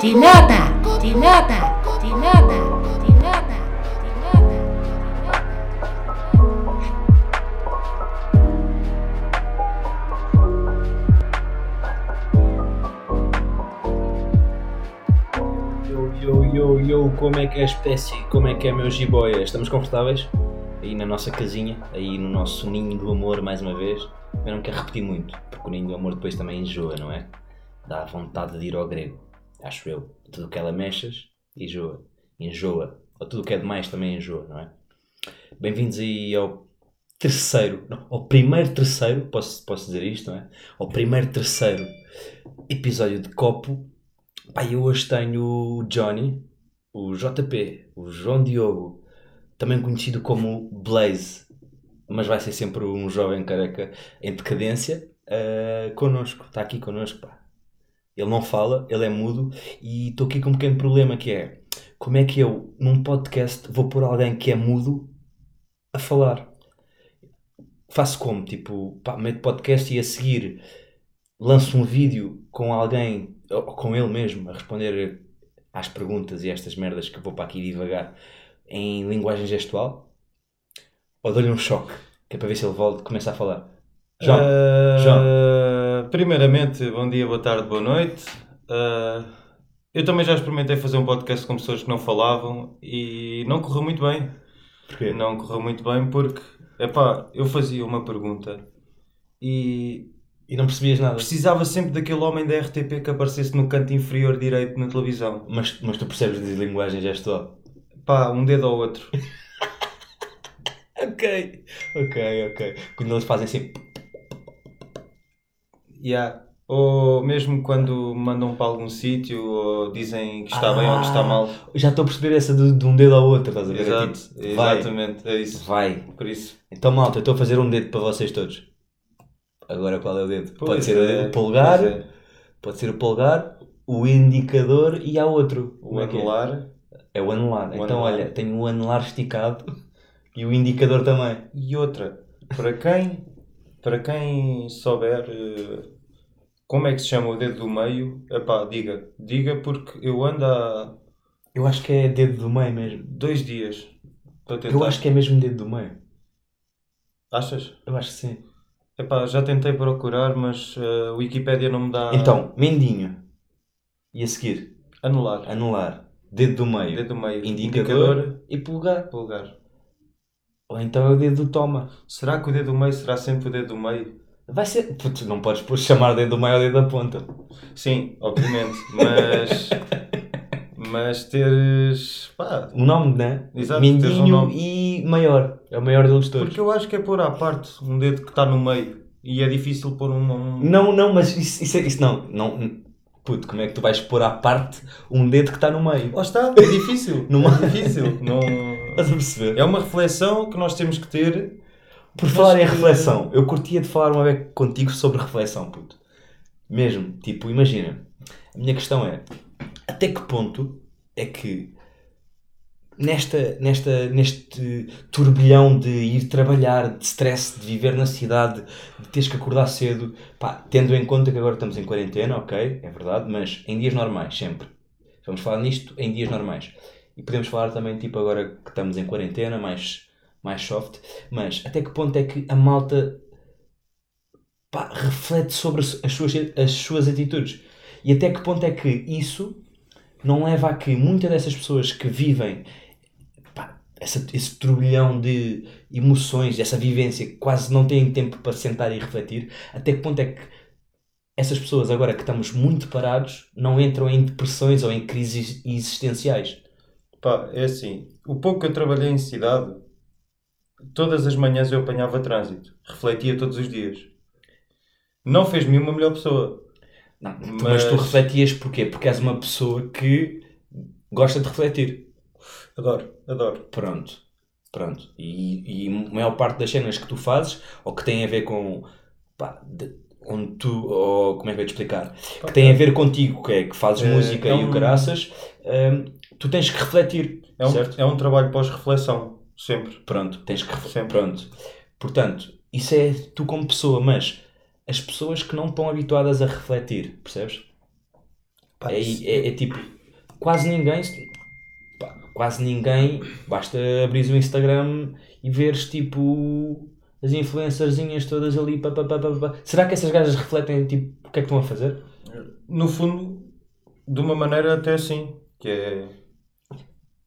De nada, de nada, de nada, de nada, de nada. Yo, yo, yo, como é que é a espécie? Como é que é, meus jiboias? Estamos confortáveis? Aí na nossa casinha, aí no nosso ninho do amor, mais uma vez. Eu não quero repetir muito, porque o ninho do amor depois também enjoa, não é? Dá vontade de ir ao grego, acho eu. Tudo que ela mexas, enjoa. Enjoa. Ou tudo que é demais também enjoa, não é? Bem-vindos aí ao terceiro, não, ao primeiro terceiro, posso, posso dizer isto, não é? Ao primeiro terceiro episódio de Copo. Pá, eu hoje tenho o Johnny, o JP, o João Diogo, também conhecido como Blaze, mas vai ser sempre um jovem careca em decadência, uh, connosco, está aqui connosco, pá. Ele não fala, ele é mudo e estou aqui com um pequeno problema que é como é que eu, num podcast, vou pôr alguém que é mudo a falar? Faço como? Tipo, pá, meto podcast e a seguir lanço um vídeo com alguém, ou com ele mesmo, a responder às perguntas e estas merdas que vou para aqui divagar em linguagem gestual? Ou dou-lhe um choque, que é para ver se ele volta, começa a falar? João, Ah, João. Primeiramente, bom dia, boa tarde, boa noite. Ah, eu também já experimentei fazer um podcast com pessoas que não falavam e não correu muito bem. porquê? Não correu muito bem porque, epá, eu fazia uma pergunta e E não percebias nada? precisava sempre daquele homem da RTP que aparecesse no canto inferior direito na televisão. Mas, mas tu percebes de linguagem gestual? Pá, um dedo ao outro. Ok, ok, ok. Quando eles fazem assim. Yeah. Ou mesmo quando mandam para algum sítio ou dizem que está bem ou que está Ah, mal. Já estou a perceber essa de, de um dedo ao outro, estás a ver? É Exato, tipo, vai, exatamente, é isso. vai. Por isso. Então, malta, eu estou a fazer um dedo para vocês todos. Agora qual é o dedo? pode Pois ser é, o polegar, é. pode ser o polegar, o indicador e há outro. O Como é é? anular É o anular. O então, anular. olha, tenho o anular esticado e o indicador também. e outra. Para quem, para quem souber eh, como é que se chama o dedo do meio, epá, diga. Diga porque eu ando há Eu acho que é dedo do meio mesmo. dois dias para tentar. Eu acho que é mesmo dedo do meio. Achas? Eu acho que sim. Epá, já tentei procurar, mas eh, a Wikipédia não me dá. Então, mendinho. E a seguir, Anular. anular. Dedo do meio. Dedo do meio. Indicador, e polegar. Polegar. Ou então é o dedo do toma. Será que o dedo do meio será sempre o dedo do meio? Vai ser. Putz, não podes pôr chamar dedo do meio ao dedo da ponta. Sim, obviamente. Mas. mas teres. Pá, O nome, né? Exato, tens um nome. e maior. É o maior deles todos. Porque eu acho que é pôr à parte um dedo que está no meio. E é difícil pôr um. um- Não, não, mas isso, isso, é- isso não, não. Puto, como é que tu vais pôr à parte um dedo que está no meio? Lá está, é difícil. Numa- É difícil. Não... Estás a perceber? É uma reflexão que nós temos que ter. Por falar em reflexão, eu curtia de falar uma vez contigo sobre reflexão, puto. Mesmo, tipo, imagina. A minha questão é, até que ponto é que nesta, nesta, neste turbilhão de ir trabalhar, de stress, de viver na cidade, de teres que acordar cedo, pá, tendo em conta que agora estamos em quarentena, ok, é verdade, mas em dias normais, sempre. Vamos falar nisto em dias normais. E podemos falar também, tipo, agora que estamos em quarentena, mais, mais soft, mas até que ponto é que a malta pá, reflete sobre as suas, as suas atitudes? E até que ponto é que isso não leva a que muitas dessas pessoas que vivem pá, essa, esse turbilhão de emoções, essa vivência, quase não têm tempo para sentar e refletir, até que ponto é que essas pessoas, agora que estamos muito parados, não entram em depressões ou em crises existenciais? Pá, é assim. O pouco que eu trabalhei em cidade, todas as manhãs eu apanhava trânsito. Refletia todos os dias. Não fez-me uma melhor pessoa. Não, tu- mas... tu Mas- refletias porquê? Porque és uma pessoa que gosta de refletir. Adoro, adoro. Pronto. Pronto. E, e a maior parte das cenas que tu fazes, ou que têm a ver com. Pá, de- onde tu. Ou como é que eu ia te explicar? Que têm a ver contigo, que é que fazes É, música é e o um- caraças, hum, tu tens que refletir. É um, certo? é um trabalho pós-reflexão. Sempre. Pronto, tens que refletir. Pronto. Portanto, isso é tu como pessoa, mas as pessoas que não estão habituadas a refletir, percebes? Pá, É, é- é tipo, quase ninguém, pá, quase ninguém, basta abrir o Instagram e veres tipo as influencerzinhas todas ali. Pá, pá, pá, pá. Será que essas gajas refletem tipo o que é que estão a fazer? No fundo, de uma maneira até assim, que é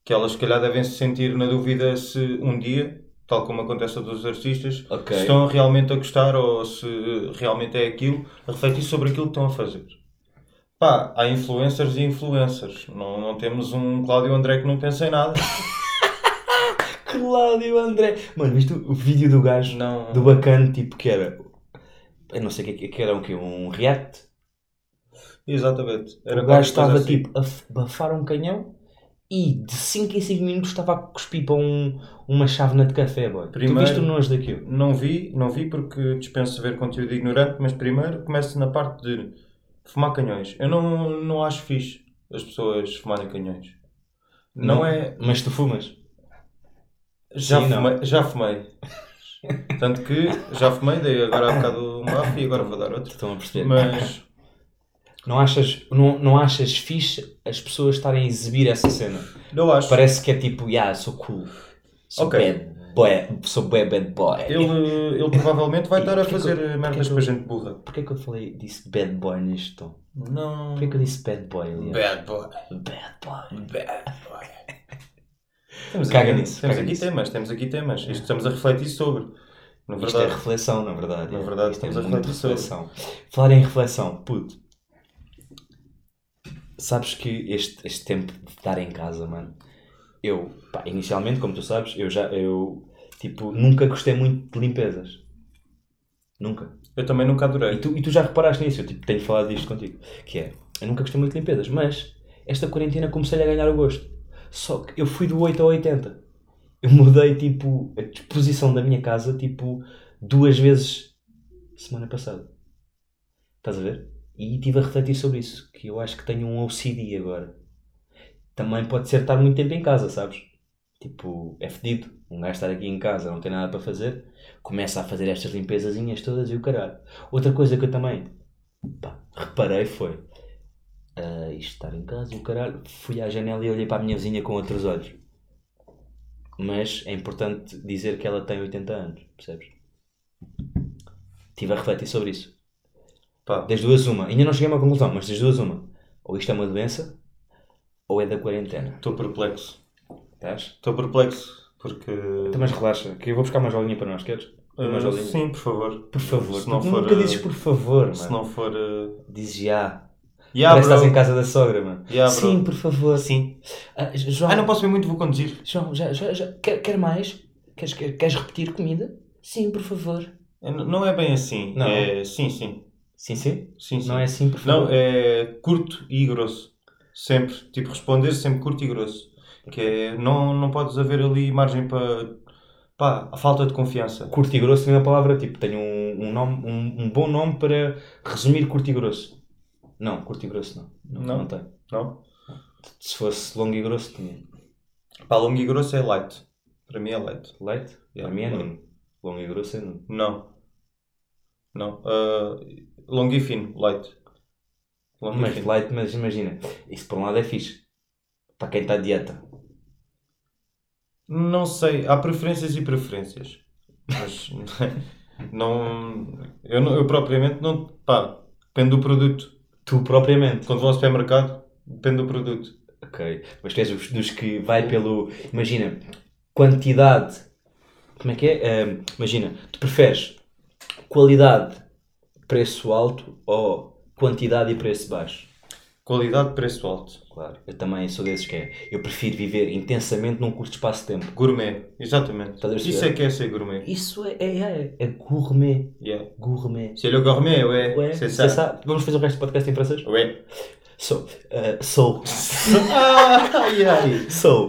que elas se calhar devem se sentir na dúvida se um dia, tal como acontece a todos os artistas, Ok. se estão realmente a gostar ou se realmente é aquilo, a refletir sobre aquilo que estão a fazer. Pá, há influencers e influencers. Não, não temos um Cláudio André que não pensa em nada. Cláudio André. Mano, viste o, vídeo do gajo Não. do bacana, tipo que era. Eu não sei o que, que era, o quê? Um react? Exatamente. Era o gajo estava assim. tipo a bafar um canhão e de 5 em 5 minutos estava a cuspir para um, uma chávena de café, boy. Primeiro- Tu viste o nojo daquilo? Não vi, não vi porque dispenso ver conteúdo ignorante, mas primeiro começo na parte de fumar canhões. Eu não, não acho fixe as pessoas fumarem canhões. Não, é. Mas tu fumas? Já Sim, não. fumei, já fumei. Tanto que já fumei, dei agora há bocado um bafo e agora vou dar outro. Estão a perceber? Mas Não achas, não, não achas fixe as pessoas estarem a exibir essa cena? eu acho. Parece que é tipo, yeah, sou cool. Sou Ok. bad boy. Sou bad, bad boy. Ele, ele provavelmente vai estar a Porquê que fazer eu- merdas que para eu- gente burra. Porquê que eu falei, disse bad boy neste tom? Não. Porquê que eu disse bad boy ali? Bad boy. Bad boy. Bad boy. Temos Caga aqui, nisso, Temos caga aqui nisso. temas, temos aqui temas. Isto estamos a refletir sobre. Na Isto é verdade. reflexão, na verdade. Na é. verdade, Isto é estamos a refletir sobre. reflexão. Falar em reflexão, puto. Sabes que este, este tempo de estar em casa, mano, eu, pá, inicialmente, como tu sabes, eu já, eu, tipo, nunca gostei muito de limpezas. Nunca. Eu também nunca adorei. E tu, e tu já reparaste nisso, eu tipo, tenho falado disto contigo. Que é, eu nunca gostei muito de limpezas, mas esta quarentena comecei a ganhar o gosto. Só que eu fui do 8 ao 80. Eu mudei, tipo, a disposição da minha casa, tipo, duas vezes semana passada. Estás a ver? E estive a refletir sobre isso, que eu acho que tenho um OCD agora. Também pode ser estar muito tempo em casa, sabes? Tipo, é fedido. Um gajo estar aqui em casa, não tem nada para fazer, começa a fazer estas limpezazinhas todas e o caralho. Outra coisa que eu também pá, reparei foi ah, isto estar em casa e o caralho. Fui à janela e olhei para a minha vizinha com outros olhos. Mas é importante dizer que ela tem 80 anos, percebes? Estive a refletir sobre isso. Pá, Das duas, uma. Ainda não cheguei a uma conclusão, mas das duas, uma. Ou isto é uma doença, ou é da quarentena. estou perplexo. Estás? Estou perplexo porque. Então, mas relaxa, que eu vou buscar uma jolinha para nós, queres? Uma Uh, jolinha. sim, por favor. Por favor. Se não for. nunca uh, dizes por favor, Se mano. não for. Uh... Dizes já. Yeah, Parece que estás em casa da sogra, mano. Yeah. Sim, por favor. Sim. Ah, João, Ah, não posso ver muito, vou conduzir. João já, já, já, quer, quer mais? Queres, quer- queres repetir comida? Sim, por favor. É, Não é bem assim. Não. É sim, sim. Sim, sim? Sim, sim. Não é assim, por favor? Não, é curto e grosso. Sempre. Tipo, responder sempre curto e grosso. Que é, não, não podes haver ali margem para. pá, a falta de confiança. Curto e grosso tem uma palavra, tipo, tem um, um, nome, um, um bom nome para resumir curto e grosso. Não, curto e grosso não. Não, Não? não tem. Não? Se fosse longo e grosso, tinha. Pá, longo e grosso é light. Para mim é light. Yeah. Para mim é nuno. Longo e grosso é nuno. Não. Não. Ah, longo e fino, light. Longo e Mas fino. light, mas imagina, isso por um lado é fixe. Para quem está de dieta. Não sei, há preferências e preferências. Mas não. Eu, não, eu propriamente não. Pá, depende do produto. Tu propriamente. Quando vou ao supermercado, depende do produto. Ok. Mas tu és dos, que vai pelo. Imagina, quantidade. Como é que é? Ahm, imagina, tu preferes qualidade, preço alto ou quantidade e preço baixo? Qualidade, preço alto. Claro. Eu também sou desses que é. Eu prefiro viver intensamente num curto espaço de tempo. Gourmet, exatamente. Isso é que é ser gourmet. Isso é, é, é, é gourmet. Yeah. Gourmet. C'est le gourmet, ouais. Ouais, c'est ça. ça. Vamos fazer o resto do podcast em francês? Ouais. So, euh, so, ah, so,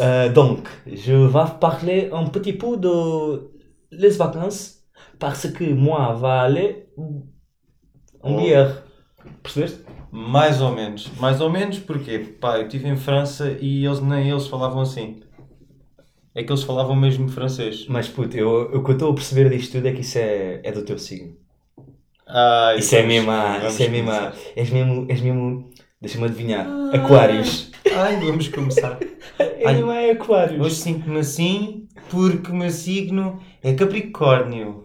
euh, donc, je vais parler un petit peu de les vacances parce que moi va aller en Oh. bière. Percebeste? mais ou menos. Mais ou menos porque, pá, eu estive em França e eles nem eles falavam assim. É que eles falavam mesmo francês. Mas puto, eu, o que eu estou a perceber disto tudo é que isso é, é do teu signo. Ah, Isso é mesmo, ah, vamos isso é mesmo, ah, és mesmo, és mesmo Deixa-me adivinhar. Aquários. Ai, vamos começar. Ai, não é Aquários. Hoje sinto-me assim porque o meu signo é Capricórnio.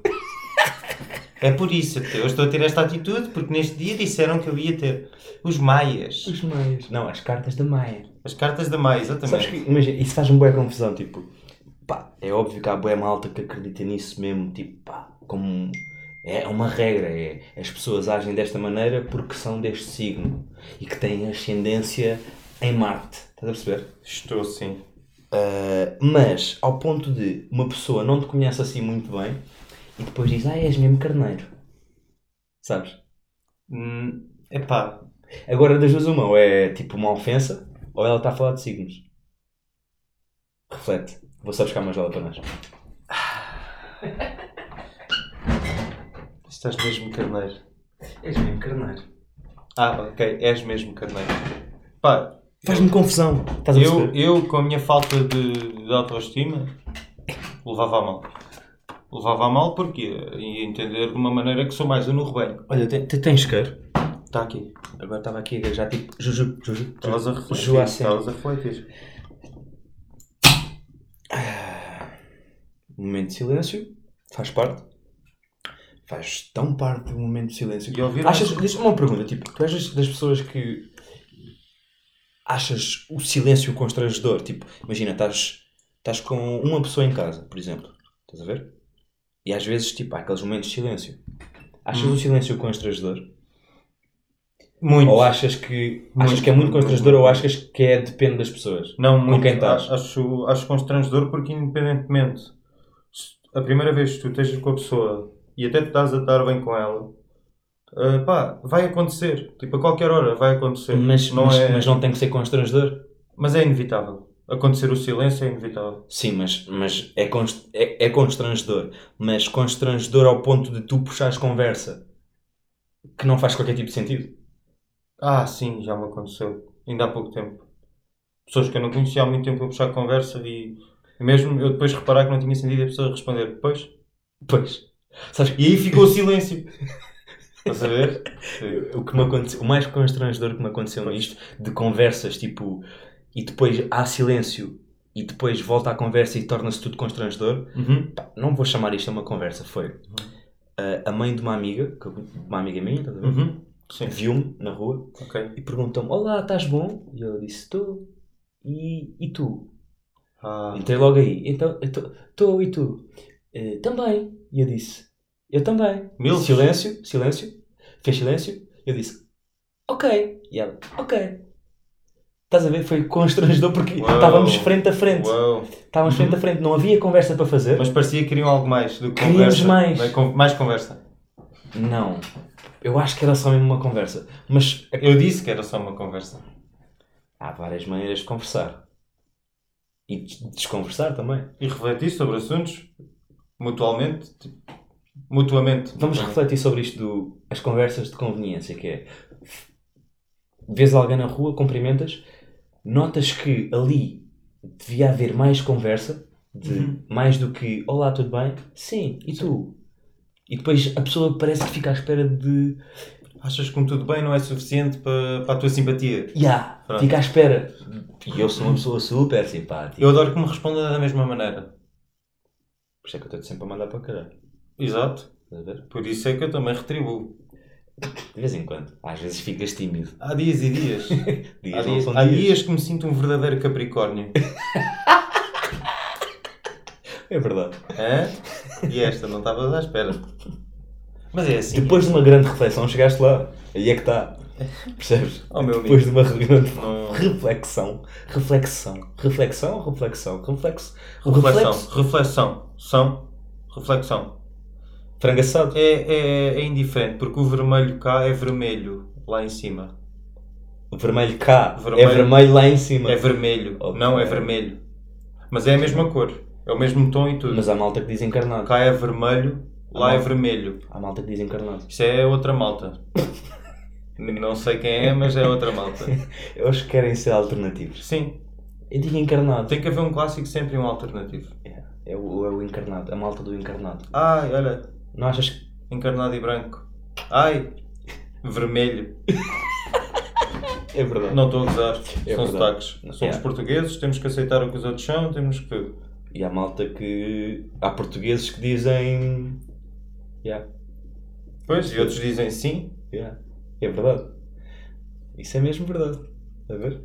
É por isso que eu estou a ter esta atitude, porque neste dia disseram que eu ia ter os maias. Os maias. Não, as cartas da Maia. As cartas da Maia, exatamente. que, imagina, isso faz-me boa confusão, tipo, pá, é óbvio que há boa malta que acredita nisso mesmo, tipo, pá, como é uma regra, é, as pessoas agem desta maneira porque são deste signo e que têm ascendência em Marte, estás a perceber? Estou sim. Uh, mas, ao ponto de uma pessoa não te conhece assim muito bem e depois diz, ah, és mesmo carneiro, sabes? Hum, epá, Agora, das duas uma, ou é tipo uma ofensa, ou ela está a falar de signos. Reflete. Vou só buscar uma jola para nós. estás mesmo carneiro. És mesmo carneiro. Ah, ok, és mesmo carneiro. Pá, Faz-me confusão. Estás a eu, perceber? eu com a minha falta de, de autoestima levava a mal. Levava a mal porque ia entender de uma maneira que sou mais eu no rebanho. Olha, te- te- tens isqueiro? Está aqui. Agora estava aqui a já tipo. Juju, Juju. Estavas a refletir. Estavas a refletir. Um momento de silêncio. Faz parte. Faz tão parte do momento de silêncio. E ouvir Achas, deixa-me uma pergunta, tipo, tu és das- das pessoas que achas o silêncio constrangedor? Tipo, imagina, estás, estás com uma pessoa em casa, por exemplo, estás a ver? E às vezes, tipo, há aqueles momentos de silêncio. Achas Hum. o silêncio constrangedor? Muito. Ou achas que, achas Muito, que é muito constrangedor muito, ou achas que é depende das pessoas? Não, muito. quem estás? Acho, acho constrangedor porque, independentemente, a primeira vez que tu estejas com a pessoa e até te estás a dar bem com ela, ah, pá, vai acontecer. Tipo, a qualquer hora vai acontecer. Mas não mas, é, mas não tem que ser constrangedor? mas é inevitável. Acontecer o silêncio é inevitável. Sim, mas, mas é, const- é, é constrangedor. Mas constrangedor ao ponto de tu puxares conversa que não faz qualquer tipo de sentido. Ah, sim, já me aconteceu. Ainda há pouco tempo. Pessoas que eu não conhecia há muito tempo a puxar conversa e mesmo eu depois reparar que não tinha sentido a pessoa responder depois. Pois. Sabes, E aí ficou o silêncio. Estás a ver? O, que me aconteceu, o mais constrangedor que me aconteceu Pois. nisto, de conversas, tipo, e depois há silêncio, e depois volta à conversa e torna-se tudo constrangedor, Uhum. pá, não vou chamar isto a uma conversa, foi ah, a mãe de uma amiga, uma amiga minha, estás a ver? Uhum. Viu-me na rua Ok. e perguntou-me: Olá, estás bom? E eu disse: Estou. E, e tu? Ah, Entrei logo aí. Então, estou e tu? "Eh, também. E eu disse: Eu também. Silêncio, silêncio. Fez silêncio. Eu disse: Ok. E ela: Ok. Estás a ver? Foi constrangedor porque Uau. estávamos frente a frente. Uau. Estávamos frente a frente. Não havia conversa para fazer. Mas parecia que queriam algo mais do que Queríamos conversa. mais. Mais conversa. Não. Eu acho que era só mesmo uma conversa. Mas Eu disse que era só uma conversa. há várias maneiras de conversar. E de desconversar também. E refletir sobre assuntos mutualmente. mutuamente. Vamos refletir sobre isto do as conversas de conveniência, que é vês alguém na rua, cumprimentas, notas que ali devia haver mais conversa, de Uhum. mais do que olá, tudo bem? Sim, e tu? E depois a pessoa parece que fica à espera de Achas que como tudo bem não é suficiente para, para a tua simpatia? Ya, Pronto. fica à espera. E eu sou uma pessoa super simpática. Eu adoro que me responda da mesma maneira. Por isso é que eu estou sempre a mandar para caralho. Exato. Por isso é que eu também retribuo. De vez em quando. Às vezes ficas tímido. Há dias e dias. Dias há dias, há dias. dias que me sinto um verdadeiro Capricórnio. É verdade. Hã? E esta não estavas à espera. Mas é assim. Depois de uma grande reflexão chegaste lá. Aí é que está. Percebes? Oh, meu amigo. Depois de uma grande Não- reflexão. Reflexão. Reflexão, reflexão. Reflexo. Reflexão. Reflexo. Reflexão. São. Reflexão. Frango assado. É, é, é indiferente, porque o vermelho cá é vermelho lá em cima. Vermelho cá. Vermelho. É vermelho lá em cima. É vermelho. Ok. Não, é vermelho. Mas é a mesma cor. É o mesmo tom e tudo. Mas há malta que diz encarnado. Cá é vermelho, lá Ah, é não. vermelho. Há malta que diz encarnado. Isso é outra malta. Não sei quem é, mas é outra malta. Eles querem ser alternativos. Sim, Eu digo encarnado. tem que haver um clássico sempre e um alternativo. É, é o, é o encarnado. A malta do encarnado. Ai, olha, Não achas que. encarnado e branco. Ai, vermelho. É verdade. Não estou a gozar. É São verdade. sotaques. Somos Yeah. portugueses, temos que aceitar o que os outros são, temos que. E há malta que. Há portugueses que dizem. Yeah, Pois, e outros dizem sim. yeah. É verdade. Isso é mesmo verdade. Está a ver?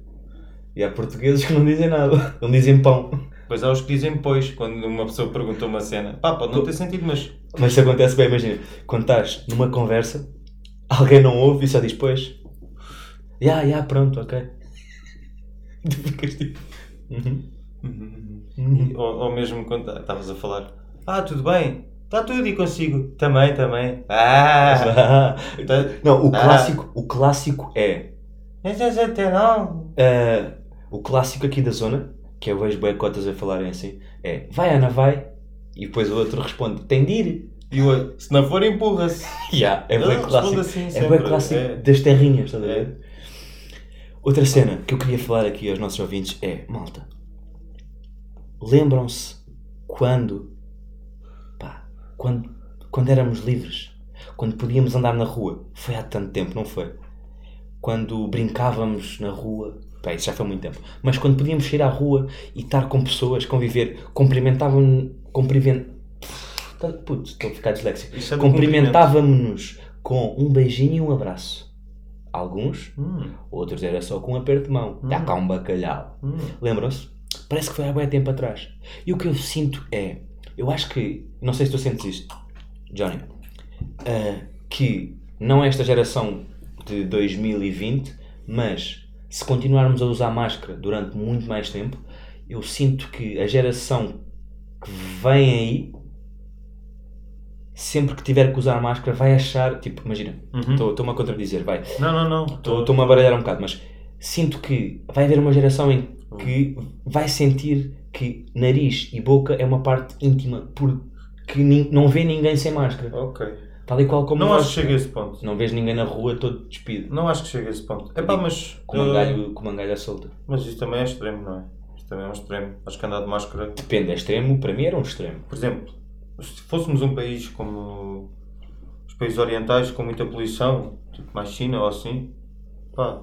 E há portugueses que não dizem nada. Não dizem pão. Pois há os que dizem pois, quando uma pessoa pergunta uma cena. Pá, pode não ter sentido, mas. Mas isso acontece bem, imagina. Quando estás numa conversa, alguém não ouve e só diz pois. Ya, ya, pronto, ok. Tu ficas tipo. Uhum. Uhum. Ou, ou mesmo quando tá- estavas a falar. Ah, tudo bem. Está tudo e consigo. Também, também. Ah! Ah. Tá- Não, o Ah. clássico, o clássico é. Já tem não. ah, o clássico aqui da zona, que eu vejo bem cotas a falarem assim, é vai Ana, vai. E depois o outro responde, tem de ir. E o outro, se não for, empurra-se. Ya, é bem clássico. assim é bem clássico é. das terrinhas, estás a É. ver? Outra cena que eu queria falar aqui aos nossos ouvintes é, malta, lembram-se quando, pá, quando, quando éramos livres, quando podíamos andar na rua, foi há tanto tempo, não foi? Quando brincávamos na rua, pá, isso já foi muito tempo, mas quando podíamos sair à rua e estar com pessoas, conviver, cumprimentavam, cumprimen... Putz, estou a ficar disléxico. É Cumprimentávamos-nos com um beijinho e um abraço. Alguns, Hum, outros era só com um aperto de mão. Dá cá um bacalhau. hum. Lembram-se? Parece que foi há bem tempo atrás. E o que eu sinto é, eu acho que, não sei se tu sentes isto, Johnny, ah, que não é esta geração de 2020, mas se continuarmos a usar máscara durante muito mais tempo, eu sinto que a geração que vem aí, sempre que tiver que usar máscara, vai achar, tipo, imagina, Uhum. estou-me a contradizer, vai, Não, não, não. Estou- Estou-me a baralhar um bocado, mas sinto que vai haver uma geração em que vai sentir que nariz e boca é uma parte íntima porque não vê ninguém sem máscara. Ok. Tal e qual como Não nós. acho que chegue a esse ponto. Não vês ninguém na rua todo despido. Não acho que chegue a esse ponto. É pá, mas. Com uma uh, galho, com uma galha solta. Mas isso também é extremo, não é? Isso também é um extremo. Acho que andar de máscara. Depende, é extremo. Para mim era um extremo. Por exemplo, se fôssemos um país como os países orientais com muita poluição, tipo mais China ou assim, pá,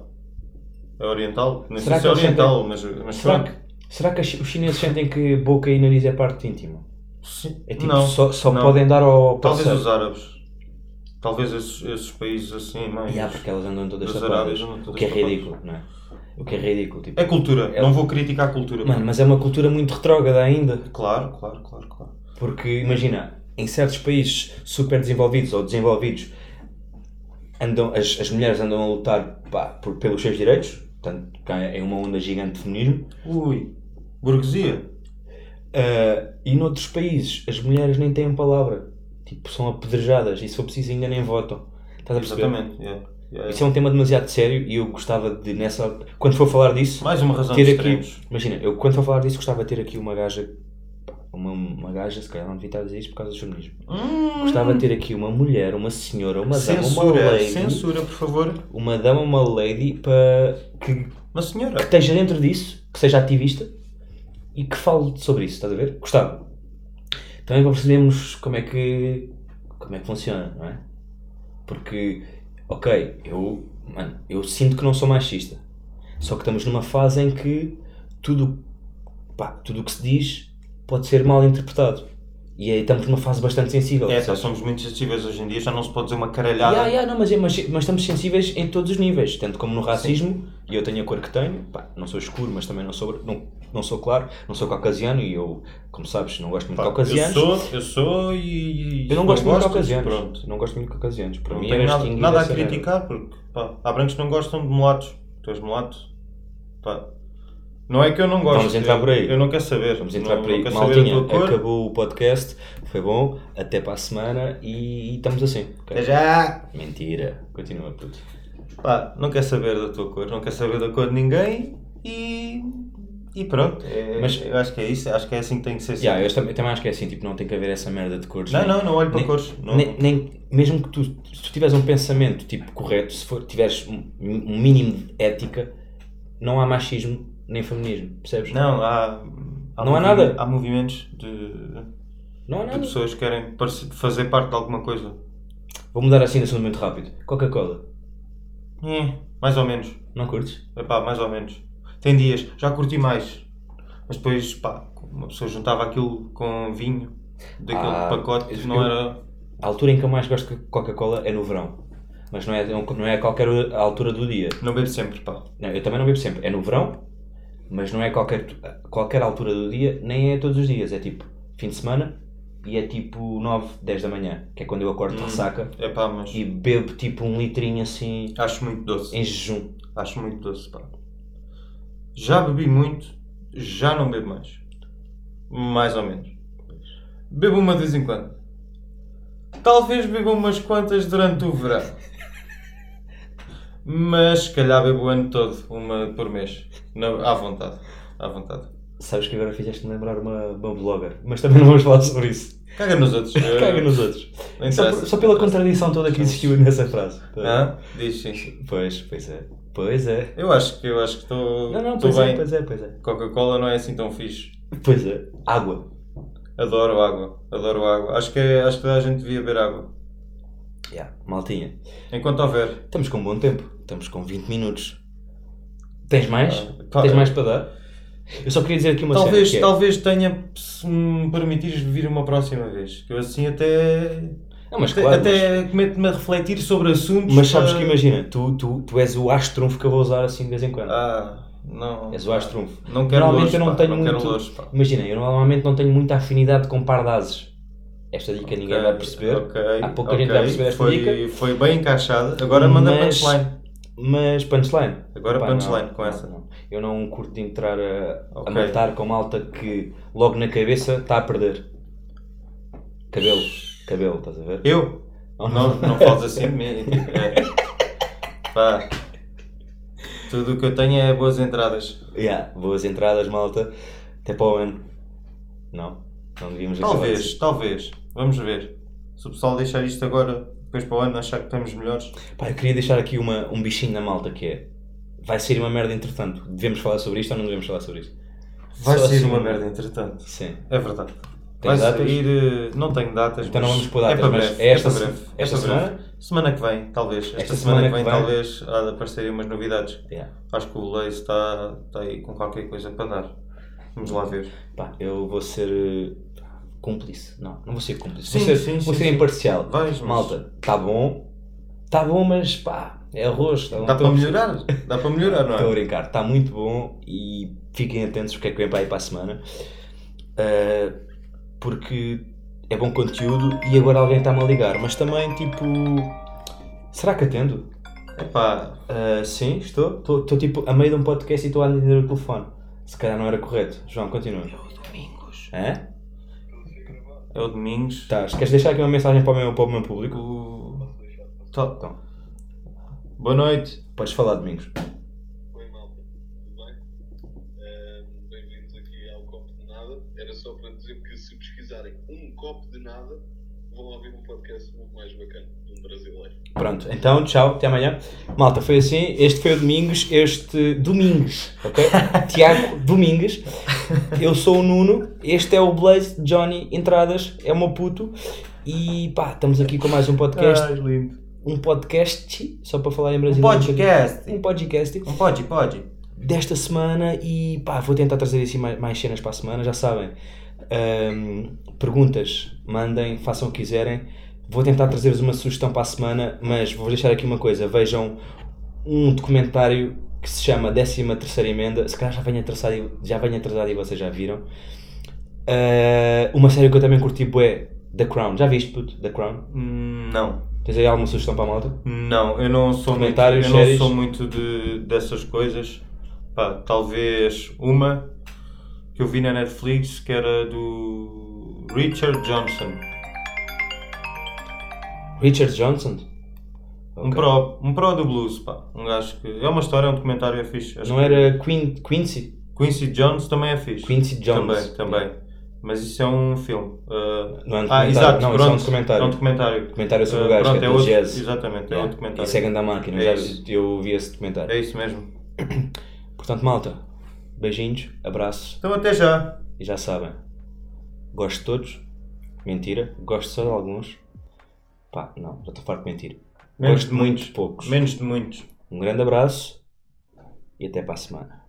é oriental. Não Será sei se que é oriental, mas, mas Será que, será que os chineses sentem que boca e nariz é parte íntima? Sim. É tipo, não, só, só não. podem dar ao Talvez os árabes. Talvez esses, esses países assim, mais. E há porque elas andam todas As tapadas. O que é ridículo, não é? O que é ridículo. Tipo, É cultura, É- não vou criticar a cultura. Mano, mas é uma cultura muito retrógrada ainda. Claro, claro, claro, claro. Porque imagina, em certos países super desenvolvidos ou desenvolvidos, andam, as, as mulheres andam a lutar pá, por, pelos seus direitos, portanto, cá é uma onda gigante de feminismo. Ui, burguesia. Ah, e noutros países, as mulheres nem têm palavra, tipo, são apedrejadas e se for preciso ainda nem votam. Estás a perceber? Exatamente. yeah, yeah, Isso é um tema demasiado sério e eu gostava de, nessa. Quando for falar disso, Mais uma razão ter de aqui. Imagina, eu quando for falar disso gostava de ter aqui uma gaja. Uma, uma gaja, se calhar não devia estar a dizer isto por causa do feminismo. Hum, Gostava de ter aqui uma mulher, uma senhora, uma dama, uma censura, lady. censura, por favor. Uma dama, uma lady para que, Uma senhora. que esteja dentro disso, que seja ativista e que fale sobre isso, estás a ver? Gostava. Também para percebermos como é que como é que funciona, não é? Porque, ok, eu, mano, eu sinto que não sou machista. Só que estamos numa fase em que tudo pá, tudo o que se diz pode ser mal interpretado. E aí estamos numa fase bastante sensível. É, percebes? só somos muito sensíveis hoje em dia, já não se pode dizer uma caralhada. Ya, ya, não, mas, é- mas, mas estamos sensíveis em todos os níveis, tanto como no racismo, e eu tenho a cor que tenho, pá, não sou escuro, mas também não sou, não, não sou claro, não sou caucasiano, e eu, como sabes, não gosto muito de caucasianos. Eu sou, eu sou e. e Eu não gosto muito de caucasianos. Pronto. Não gosto muito de caucasianos. Para Não mim tenho era nada, nada a merda. criticar, porque pá, há brancos que não gostam de mulatos. Tu és mulato. Pá. Não é que eu não gosto. Vamos entrar eu, por aí. Eu não quero saber. Vamos entrar não, por aí. Maltinha, acabou o podcast, foi bom, até para a semana e, e estamos assim. ok? Até já! Mentira, continua puto. Pá, não quer saber da tua cor, não quer saber da cor de ninguém e. E pronto. É, Mas- eu acho que é isso, acho que é assim que tem que ser. Yeah, eu também, também acho que é assim, tipo, não tem que haver essa merda de cores. Não, nem- não, não olho para nem- cores. Não, Nem, nem- mesmo que tu, se tu tiveres um pensamento tipo correto, se for, tiveres um, um mínimo de ética, não há machismo nem feminismo, percebes? não há. há Não há nada. Há movimentos de, Não há de nada. pessoas que querem fazer parte de alguma coisa. Vou mudar assim de assunto muito rápido. Coca-Cola. Eh, mais ou menos. Não curtes? Epá, mais ou menos. Tem dias, já curti mais. Mas depois, pá, uma pessoa juntava aquilo com vinho, daquele Ah, pacote, eu- não era. A altura em que eu mais gosto de Coca-Cola é no verão. Mas não é, não é a qualquer altura do dia. Não bebo sempre, pá. Não, eu também não bebo sempre. É no verão, mas não é qualquer, qualquer altura do dia, nem é todos os dias. É tipo fim de semana e é tipo 9, 10 da manhã, que é quando eu acordo de Hum. ressaca Epá, mas e bebo tipo um litrinho assim acho muito doce. em jejum. Acho muito doce, pá. Já bebi muito, já não bebo mais. Mais ou menos. Bebo uma de vez em quando. Talvez beba umas quantas durante o verão. Mas se calhar bebo o ano todo, uma por mês. Na- à vontade. À vontade. Sabes que agora fizeste-me lembrar uma, uma blogger, mas também não vamos falar sobre isso. Caga nos outros. Caga nos outros. Só, por- só pela contradição toda que existiu nessa frase. Hã? Diz sim. Pois, pois é. Pois é. Eu acho que eu acho que estou Não, não, pois é, bem. pois é, pois é. Coca-Cola não é assim tão fixe. Pois é. Água. Adoro água. Adoro água. Acho que, é, acho que toda a gente devia beber água. Yeah, maltinha. Enquanto houver. Estamos com um bom tempo. Estamos com 20 minutos. Tens mais? Ah, pá, Tens é. mais para dar? Eu só queria dizer aqui uma Talvez, cena. é- talvez tenha, se me permitires, vir uma próxima vez. Eu assim até. Não, mas até, claro, até cometo-me a refletir sobre assuntos. Mas sabes ah, que imagina, tu, tu, tu és o astro-trunfo que eu vou usar assim de vez em quando. Ah, não. És o astro-trunfo. Não quero Normalmente louros, eu não pá, tenho não muito- louros. Imagina, eu normalmente não tenho muita afinidade com par de ases. Esta dica ninguém vai perceber. Ok, Há pouca ok. gente vai perceber esta foi, dica. Foi bem encaixada. Agora manda Mas- punchline. Mas punchline. Agora Pá, punchline não, com não, essa. não. Eu não curto de entrar a, a Ok. matar com malta que logo na cabeça está a perder. Cabelo. Cabelo, estás a ver? Eu? Não, Não, não fales assim de mim. é. Pá. Tudo o que eu tenho é boas entradas. Yeah, boas entradas, malta. Até para o ano. Não? Não devíamos Talvez, assim. talvez. Vamos ver. Se o pessoal deixar isto agora, depois para o ano achar que estamos melhores. Pá, eu queria deixar aqui uma, um bichinho na malta que é. Vai ser uma merda entretanto. Devemos falar sobre isto ou não devemos falar sobre isto? Vai Só sair assim- uma merda, entretanto. Sim. É verdade. Tens Vai datas? sair. eh, Não tenho datas. Então não vamos pôr datas, É para mas breve. é esta para se- breve. é esta para breve. semana? Semana que vem, talvez. Esta, Esta semana, semana que vem, vem? talvez, há de aparecerem umas novidades. Yeah. Acho que o Lace está, está aí com qualquer coisa para dar. Vamos lá ver. Pá, eu vou ser eh, cúmplice. Não, não vou ser cúmplice. Sim, vou ser, sim, vou sim, ser imparcial. Vais, mas- Malta, está bom. Está bom, mas pá, é arroz. Tá Dá para melhorar? Dá para melhorar, não Estou a é? brincar, está muito bom e fiquem atentos porque é que vem para aí para a semana. Uh, porque é bom conteúdo e agora alguém está-me a ligar, mas também tipo. Será que atendo? Epá, Uh, sim, estou. Estou estou, tipo a meio de um podcast e estou a atender o telefone. Se calhar não era correto. João, continua. Domingos. Hã? É o Domingos. Estás? Queres deixar aqui uma mensagem para o meu, para o meu público? O... Tá. Então, Boa noite. podes falar, Domingos. Oi malta, tudo bem? Bem-vindos aqui ao Copo de Nada. Era só para dizer que se pesquisarem um copo de nada, vão ouvir um podcast muito mais bacana brasileiro. Pronto, então tchau, até amanhã. Malta, foi assim. Este foi o Domingos, este. Domingos, ok? Tiago Domingos. Eu sou o Nuno, este é o Blaze Johnny Entradas, é o meu puto. E pá, estamos aqui com mais um podcast. lindo. Um podcast, só para falar em Um brasileiro. podcast. Um podcast Um pode, pode. desta semana e pá, vou tentar trazer assim mais, mais cenas para a semana, já sabem. Ahm, perguntas, mandem, façam o que quiserem. Vou tentar trazer-vos uma sugestão para a semana, mas vou deixar aqui uma coisa: vejam um documentário que se chama 13 Terceira Emenda. Se calhar já venho atrasado, e- já venho atrasado e vocês já viram. Ah, uma série que eu também curti é The Crown. Já viste, puto? The Crown? Hum, Não. Tens aí alguma sugestão para a malta? Não, eu não sou muito, eu não sou muito de, dessas coisas. Pá, talvez uma que eu vi na Netflix que era do Richard Johnson. Richard Johnson? Um Ok. pro, um pro do blues, pá. Um gajo que. É uma história, é um documentário, é fixe. Acho Não que- era Queen, Quincy? Quincy Jones também é fixe. Quincy Jones. Também, também. Mas isso é um filme. Uh, Não é um ah, exato, não, pronto. é um documentário. É um documentário. Documentário sobre Uh, o gajo pronto, que é é outro, jazz. Exatamente, é um Yeah. documentário. Isso é ganda máquina, É eu vi esse documentário. É isso mesmo. Portanto, malta, beijinhos, abraços Então até já. e já sabem. Gosto de todos. Mentira. Gosto só de alguns. Pá, não, já estou farto de mentir. Menos Gosto de muitos poucos. Menos de muitos. Um grande abraço e até para a semana.